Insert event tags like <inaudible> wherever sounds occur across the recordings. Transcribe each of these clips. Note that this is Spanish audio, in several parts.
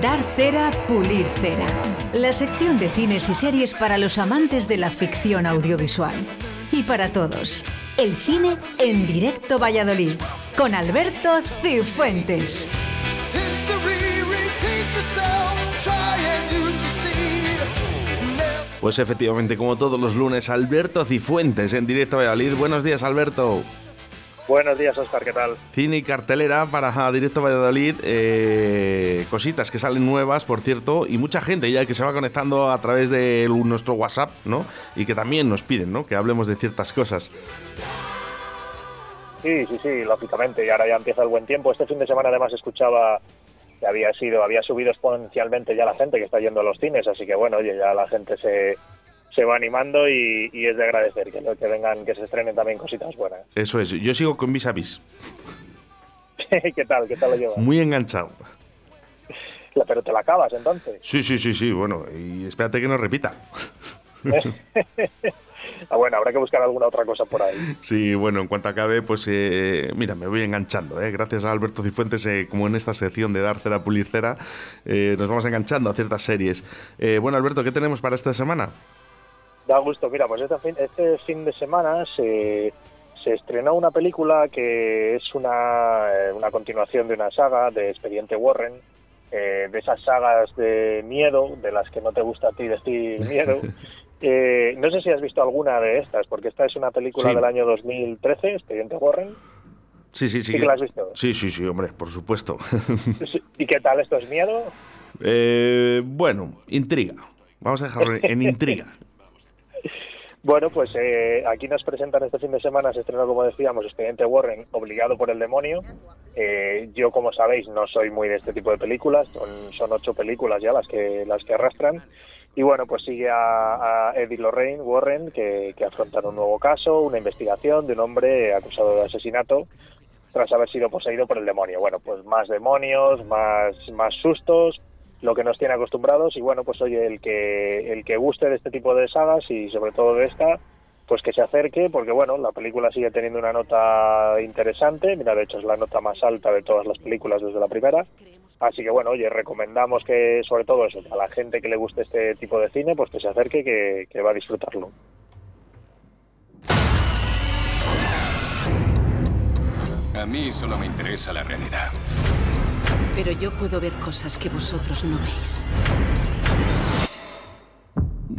Dar cera, pulir cera. La sección de cines y series para los amantes de la ficción audiovisual. Y para todos, el cine en directo Valladolid, con Alberto Cifuentes. Pues efectivamente, como todos los lunes, Alberto Cifuentes en directo Valladolid. Buenos días, Alberto. Buenos días, Oscar, ¿qué tal? Cine y cartelera para Directo Valladolid. Eh, cositas que salen nuevas, por cierto, y mucha gente ya que se va conectando a través de nuestro WhatsApp, ¿no? Y que también nos piden, ¿no? Que hablemos de ciertas cosas. Sí, sí, sí, lógicamente. Y ahora ya empieza el buen tiempo. Este fin de semana además escuchaba que había sido, había subido exponencialmente ya la gente que está yendo a los cines, así que bueno, oye, ya la gente se, se va animando y, es de agradecer que, que vengan, que se estrenen también cositas buenas. <laughs> Eso es, yo sigo con vis a vis. ¿Qué tal? ¿Qué tal lo llevas? Muy enganchado. pero te la acabas entonces. Sí, sí, sí, sí, bueno, y espérate que no repita. <laughs> Ah, bueno, habrá que buscar alguna otra cosa por ahí. Sí, bueno, en cuanto acabe, pues eh, mira, me voy enganchando. Eh. Gracias a Alberto Cifuentes, eh, como en esta sección de dar cera, pulir cera, nos vamos enganchando a ciertas series. bueno, Alberto, ¿qué tenemos para esta semana? Da gusto, mira, pues este fin, este fin de semana se, se estrenó una película que es una, una continuación de una saga de Expediente Warren, de esas sagas de miedo, de las que no te gusta a ti decir <laughs> miedo. Eh, no sé si has visto alguna de estas, porque esta es una película del año 2013, Expediente Warren. Sí, sí, sí. ¿Sí que la has visto? Sí, sí, sí, hombre, por supuesto. <laughs> ¿Y qué tal? ¿Esto es miedo? Eh, bueno, intriga. Vamos a dejarlo en intriga. Bueno, pues eh, aquí nos presentan este fin de semana, se estrenó, como decíamos, Expediente Warren, obligado por el demonio. yo, como sabéis, no soy muy de este tipo de películas, son, ocho películas ya las que, las que arrastran. Y bueno, pues sigue a, Eddie Lorraine Warren, que, que afronta un nuevo caso, una investigación de un hombre acusado de asesinato tras haber sido poseído por el demonio. Bueno, pues más demonios, más, más sustos, lo que nos tiene acostumbrados. Y bueno, pues oye, el que, el que guste de este tipo de sagas y sobre todo de esta, pues que se acerque, porque bueno, la película sigue teniendo una nota interesante. Mira, de hecho es la nota más alta de todas las películas desde la primera. Así que bueno, oye, recomendamos que sobre todo eso, a la gente que le guste este tipo de cine, pues que se acerque, que, que va a disfrutarlo. A mí solo me interesa la realidad. Pero yo puedo ver cosas que vosotros no veis.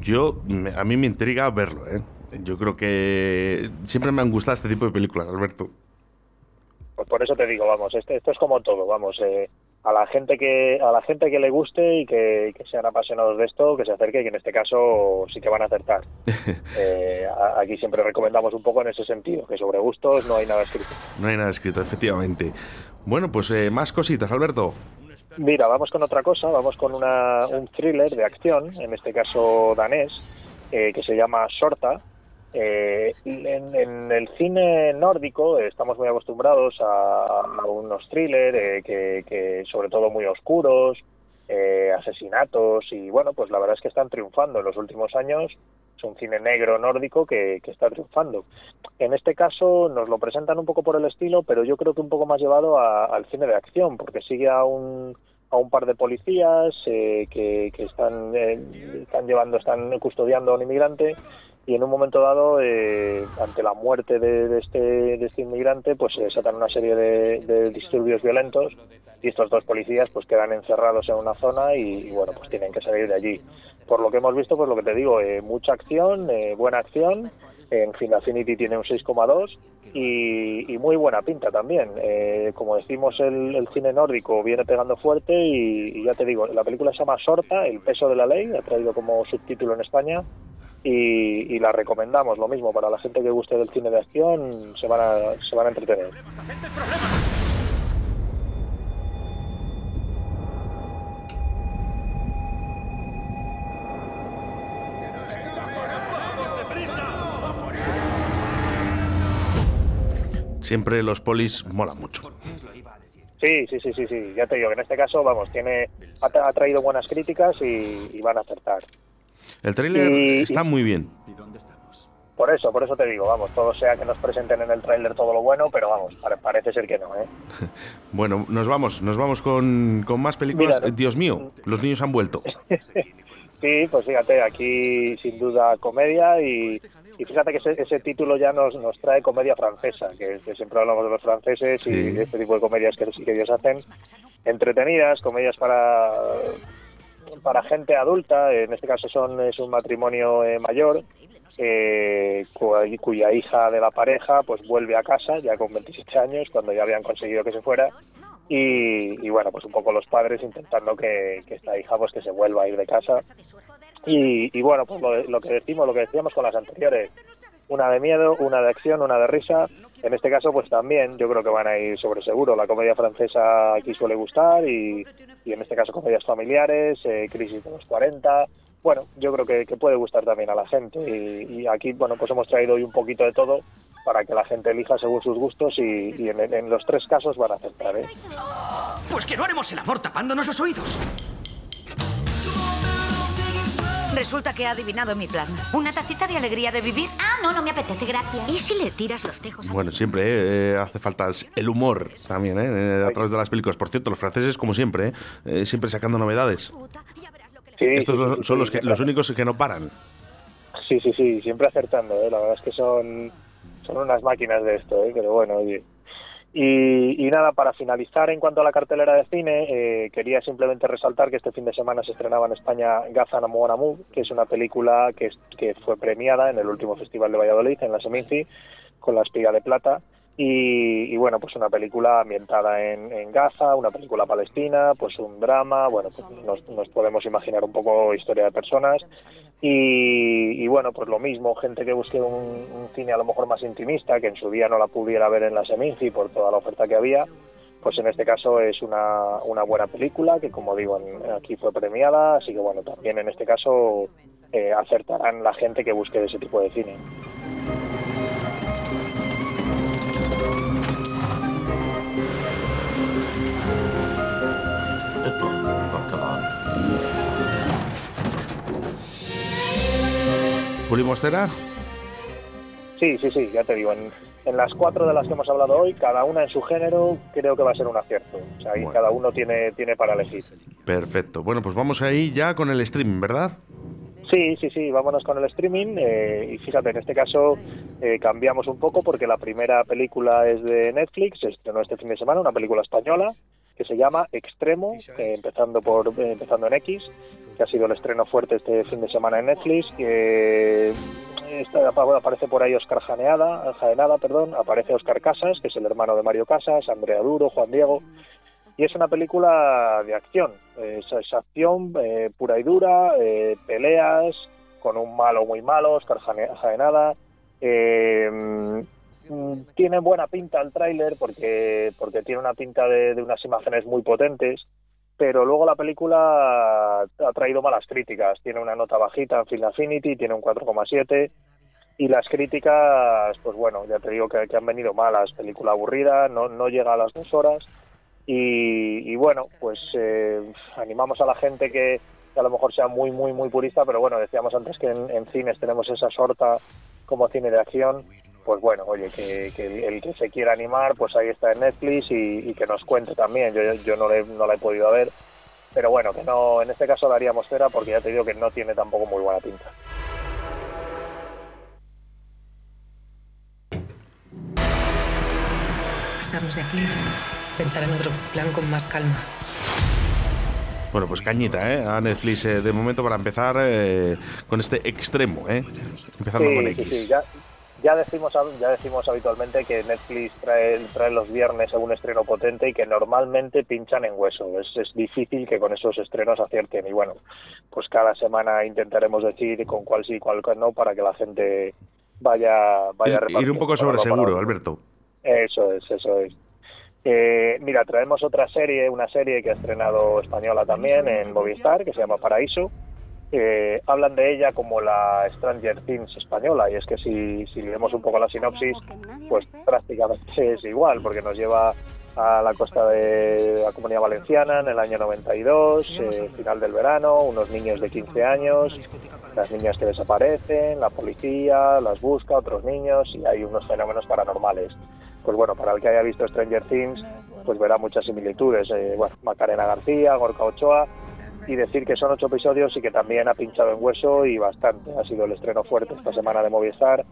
Yo, a mí me intriga verlo, ¿eh? Yo creo que siempre me han gustado este tipo de películas, Alberto. Pues por eso te digo, vamos, esto, esto es como todo, vamos, eh, a la gente que a la gente que le guste y que, sean apasionados de esto que se acerque que en este caso sí que van a acertar <laughs> eh, aquí siempre recomendamos un poco en ese sentido que sobre gustos no hay nada escrito no hay nada escrito efectivamente bueno pues eh, más cositas Alberto mira vamos con otra cosa vamos con una, un thriller de acción en este caso danés eh, que se llama Sorta eh, en, el cine nórdico estamos muy acostumbrados a, unos thrillers eh, que, sobre todo muy oscuros, eh, asesinatos y bueno, pues la verdad es que están triunfando en los últimos años. Es un cine negro nórdico que, está triunfando. En este caso nos lo presentan un poco por el estilo, pero yo creo que un poco más llevado al cine de acción, porque sigue a un, a un par de policías que, que, están, están llevando, están custodiando a un inmigrante y en un momento dado, eh, ante la muerte de, este, de este inmigrante, pues se desatan una serie de, disturbios violentos y estos dos policías pues quedan encerrados en una zona y, bueno, pues tienen que salir de allí. Por lo que hemos visto, pues lo que te digo, eh, mucha acción, eh, buena acción, en fin, Affinity tiene un 6,2 y, muy buena pinta también. como decimos, el, cine nórdico viene pegando fuerte y, y, ya te digo, la película se llama Sorta, el peso de la ley, ha traído como subtítulo en España y, la recomendamos. Lo mismo para la gente que guste del cine de acción, se van a, se van a entretener. Siempre los polis mola mucho. Sí, sí, sí, sí, sí. Ya te digo que en este caso, vamos, tiene ha, traído buenas críticas y, y van a acertar. El tráiler está muy bien. Por eso, por eso te digo, vamos, todo sea que nos presenten en el tráiler todo lo bueno, pero vamos, parece ser que no, ¿eh? <laughs> bueno, nos vamos, nos vamos con, con más películas. Dios mío, los niños han vuelto. <laughs> sí, pues fíjate, aquí sin duda comedia y, fíjate que ese, título ya nos, nos trae comedia francesa, que, siempre hablamos de los franceses y este tipo de comedias que, que ellos hacen, entretenidas, comedias para para gente adulta, en este caso son es un matrimonio eh, mayor eh, cuya hija de la pareja pues vuelve a casa ya con 27 años cuando ya habían conseguido que se fuera y, bueno pues un poco los padres intentando que, esta hija pues que se vuelva a ir de casa. Y, bueno pues lo, que decimos lo que decíamos con las anteriores una de miedo una de acción una de risa en este caso pues también yo creo que van a ir sobre seguro la comedia francesa aquí suele gustar y, en este caso comedias familiares eh, crisis de los 40 bueno, yo creo que, puede gustar también a la gente y, aquí, bueno, pues hemos traído hoy un poquito de todo para que la gente elija según sus gustos y, en, los tres casos van a aceptar, ¿eh? Pues que no haremos el amor tapándonos los oídos. Resulta que ha adivinado mi plan. ¿Una tacita de alegría de vivir? Ah, no, no me apetece, gracias. ¿Y si le tiras los tejos Bueno, siempre eh, hace falta el humor también, ¿eh? A través de las películas. Por cierto, los franceses, como siempre, ¿eh? eh siempre sacando novedades. Estos son los, que, los únicos que no paran. Sí, sí, sí, siempre acertando, ¿eh? la verdad es que son, son unas máquinas de esto, ¿eh? pero bueno, oye. Y, nada, para finalizar en cuanto a la cartelera de cine, eh, quería simplemente resaltar que este fin de semana se estrenaba en España Gaza Namu que es una película que, que fue premiada en el último Festival de Valladolid, en la Seminci, con la espiga de plata. Y, bueno, pues una película ambientada en, Gaza, una película palestina, pues un drama, bueno, pues nos, podemos imaginar un poco historia de personas y, bueno, pues lo mismo, gente que busque un, cine a lo mejor más intimista, que en su día no la pudiera ver en la Seminci por toda la oferta que había, pues en este caso es una, una buena película que como digo aquí fue premiada, así que bueno, también en este caso eh, acertarán la gente que busque ese tipo de cine. Mostera? Sí, sí, sí, ya te digo. En, las cuatro de las que hemos hablado hoy, cada una en su género, creo que va a ser un acierto. O sea, ahí cada uno tiene, tiene para elegir. Perfecto. Bueno, pues vamos ahí ya con el streaming, ¿verdad? Sí, sí, sí, vámonos con el streaming. Eh, y fíjate, en este caso eh, cambiamos un poco porque la primera película es de Netflix, estrenó este fin de semana, una película española que se llama Extremo, eh, empezando por empezando en X que ha sido el estreno fuerte este fin de semana en Netflix. que aparece por ahí Oscar Janeada, Jaenada, perdón, aparece Oscar Casas, que es el hermano de Mario Casas, Andrea Duro, Juan Diego, y es una película de acción, es, acción eh, pura y dura, eh, peleas con un malo muy malo, Oscar Jaenada. Eh, tiene buena pinta el tráiler porque porque tiene una pinta de unas imágenes muy potentes pero luego la película ha traído malas críticas. Tiene una nota bajita en Film Affinity, tiene un 4,7 y las críticas, pues bueno, ya te digo que, han venido malas. Película aburrida, no, no llega a las dos horas y, bueno, pues eh, animamos a la gente que, a lo mejor sea muy, muy, muy purista, pero bueno, decíamos antes que en, en cines tenemos esa sorta como cine de acción pues bueno, oye, que, el que se quiera animar, pues ahí está en Netflix y, que nos cuente también. Yo, yo no, le, no la he podido ver, pero bueno, que no, en este caso daríamos cera porque ya te digo que no tiene tampoco muy buena pinta. Pasarnos de aquí, pensar en otro plan con más calma. Bueno, pues cañita, ¿eh? A Netflix eh, de momento para empezar eh, con este extremo, ¿eh? Empezando con X. Sí, ya, ya decimos, ya decimos habitualmente que Netflix trae, trae los viernes un estreno potente y que normalmente pinchan en hueso. Es, es difícil que con esos estrenos acierten. Y bueno, pues cada semana intentaremos decir con cuál sí y cuál no para que la gente vaya, vaya Ir un poco sobre seguro, Alberto. Eso es, eso es. Eh, mira, traemos otra serie, una serie que ha estrenado española también en Movistar, que se llama Paraíso eh, hablan de ella como la Stranger Things española y es que si, si leemos un poco la sinopsis pues prácticamente es igual porque nos lleva a la costa de la Comunidad Valenciana en el año 92, eh, final del verano, unos niños de 15 años, las niñas que desaparecen, la policía las busca, otros niños y hay unos fenómenos paranormales. Pues bueno, para el que haya visto Stranger Things, pues verá muchas similitudes. Eh, bueno, Macarena García, Gorka Ochoa, y decir que son ocho episodios y que también ha pinchado en hueso y bastante. Ha sido el estreno fuerte esta semana de Movistar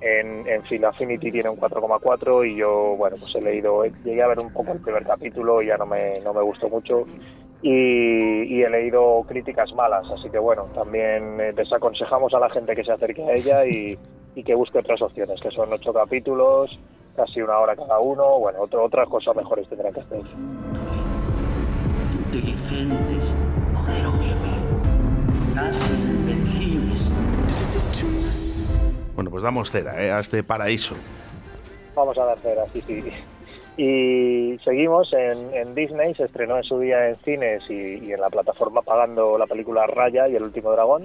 en, en Film Affinity tiene un 4,4 y yo, bueno, pues he leído, llegué a ver un poco el primer capítulo y ya no me, no me gustó mucho y, he leído críticas malas, así que bueno, también eh, desaconsejamos a la gente que se acerque a ella y, que busque otras opciones, que son ocho capítulos, casi una hora cada uno, bueno, otro, otras cosas mejores tendrán que hacer. Bueno, pues damos cera ¿eh? a este paraíso. Vamos a dar cera, sí, sí. Y seguimos en, Disney, se estrenó en su día en cines y, en la plataforma pagando la película Raya y El último dragón.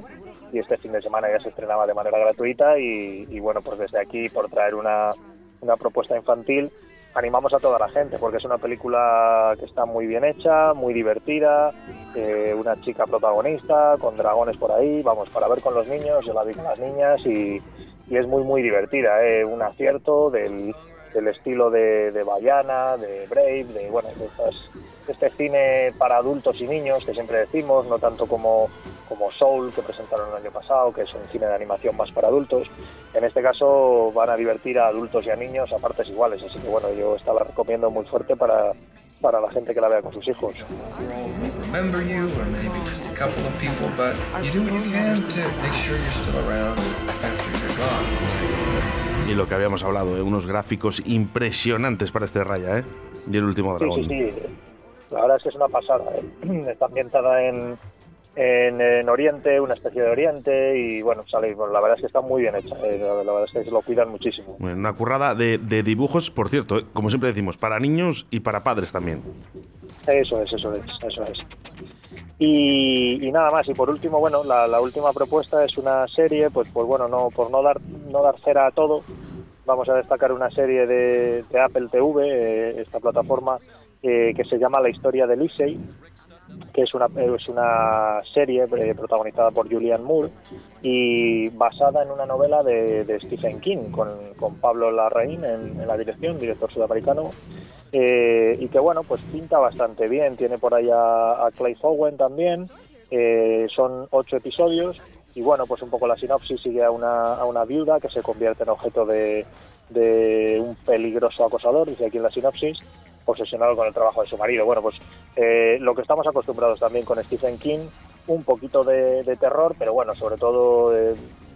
Y este fin de semana ya se estrenaba de manera gratuita. Y, bueno, pues desde aquí, por traer una, una propuesta infantil, animamos a toda la gente porque es una película que está muy bien hecha, muy divertida, una chica protagonista con dragones por ahí, vamos, para ver con los niños, yo la vi con las niñas y, es muy muy divertida, ¿eh? un acierto del, estilo de, de Bayana, de Brave, de bueno, de, este cine para adultos y niños que siempre decimos, no tanto como, como Soul que presentaron el año pasado, que es un cine de animación más para adultos. En este caso van a divertir a adultos y a niños a partes iguales, así que bueno, yo estaba recomiendo muy fuerte para, para la gente que la vea con sus hijos. Y lo que habíamos hablado, ¿eh? unos gráficos impresionantes para este raya, ¿eh? Y el último dragón. Sí, sí, sí. La verdad es que es una pasada. ¿eh? <clears throat> Está ambientada en, en, Oriente, una especie de Oriente, y bueno, sale, la verdad es que está muy bien hecha. ¿eh? La, verdad es que lo cuidan muchísimo. una currada de, de dibujos, por cierto, ¿eh? como siempre decimos, para niños y para padres también. Eso es, eso es, eso es. Y, nada más, y por último, bueno, la, última propuesta es una serie, pues, pues bueno, no, por no dar, no dar cera a todo, vamos a destacar una serie de, Apple TV, eh, esta plataforma, eh, que se llama La historia de Lisey, que es una, es una serie eh, protagonizada por Julian Moore y basada en una novela de, Stephen King, con, con Pablo Larraín en, la dirección, director sudamericano, eh, y que bueno, pues pinta bastante bien. Tiene por ahí a, Clay Fowen también. Son ocho episodios y bueno, pues un poco la sinopsis sigue a una, a una viuda que se convierte en objeto de, de un peligroso acosador, dice aquí en la sinopsis, obsesionado con el trabajo de su marido. Bueno, pues eh, lo que estamos acostumbrados también con Stephen King, un poquito de, terror, pero bueno, sobre todo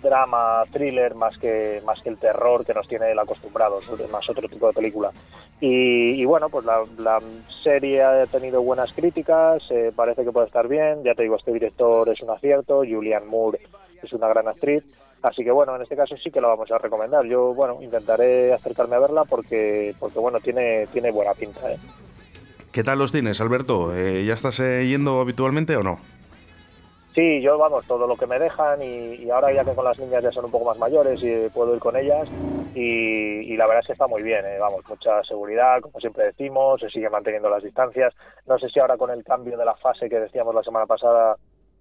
drama, thriller, más que, más que el terror que nos tiene él acostumbrados, más otro tipo de película. Y, bueno, pues la, serie ha tenido buenas críticas, eh, parece que puede estar bien, ya te digo, este director es un acierto, Julianne Moore es una gran actriz, así que bueno, en este caso sí que la vamos a recomendar. Yo, bueno, intentaré acercarme a verla porque, porque bueno, tiene, tiene buena pinta. ¿eh? ¿Qué tal los tienes, Alberto? Eh, ¿Ya estás yendo habitualmente o no? Sí, yo vamos, todo lo que me dejan y, ahora ya que con las niñas ya son un poco más mayores y puedo ir con ellas y, la verdad es que está muy bien, ¿eh? vamos, mucha seguridad, como siempre decimos, se sigue manteniendo las distancias. No sé si ahora con el cambio de la fase que decíamos la semana pasada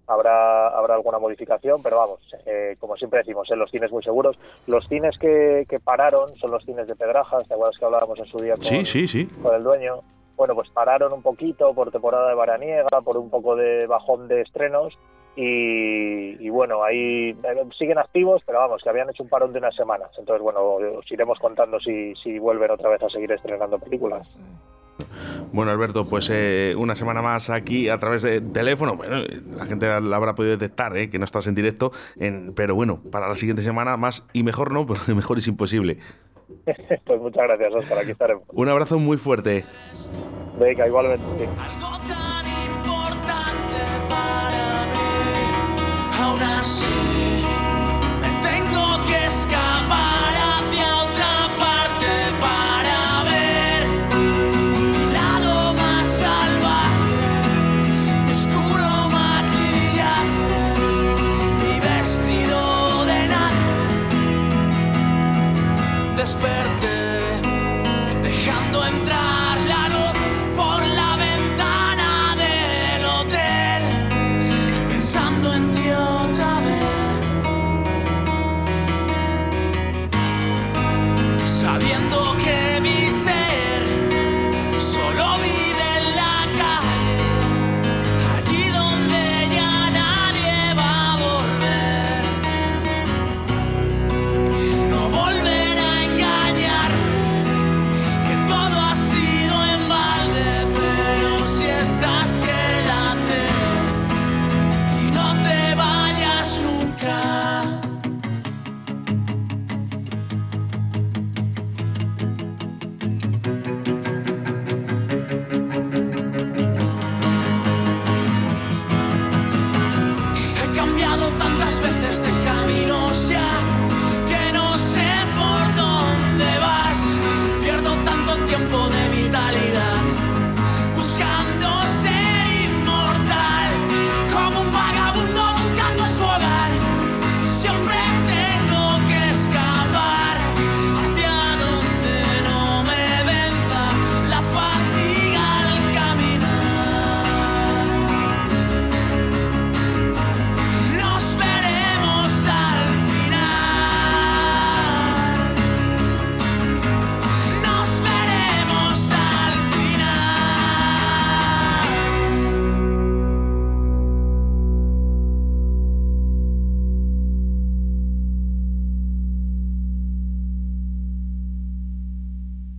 habrá habrá alguna modificación, pero vamos, eh, como siempre decimos, en los cines muy seguros. Los cines que, pararon son los cines de Pedrajas, ¿te acuerdas que hablábamos en su día con, sí, sí, sí. con el dueño? Bueno, pues pararon un poquito por temporada de varaniega, por un poco de bajón de estrenos y, bueno, ahí eh, siguen activos, pero vamos, que habían hecho un parón de unas semanas. Entonces, bueno, os iremos contando si, si vuelven otra vez a seguir estrenando películas. Bueno, Alberto, pues eh, una semana más aquí a través de teléfono. Bueno, la gente la habrá podido detectar, eh, que no estás en directo, en, pero bueno, para la siguiente semana más y mejor no, <laughs> pero mejor es imposible. <laughs> pues muchas gracias, Oscar, aquí estaremos. Un abrazo muy fuerte. Venga, igualmente. aún así.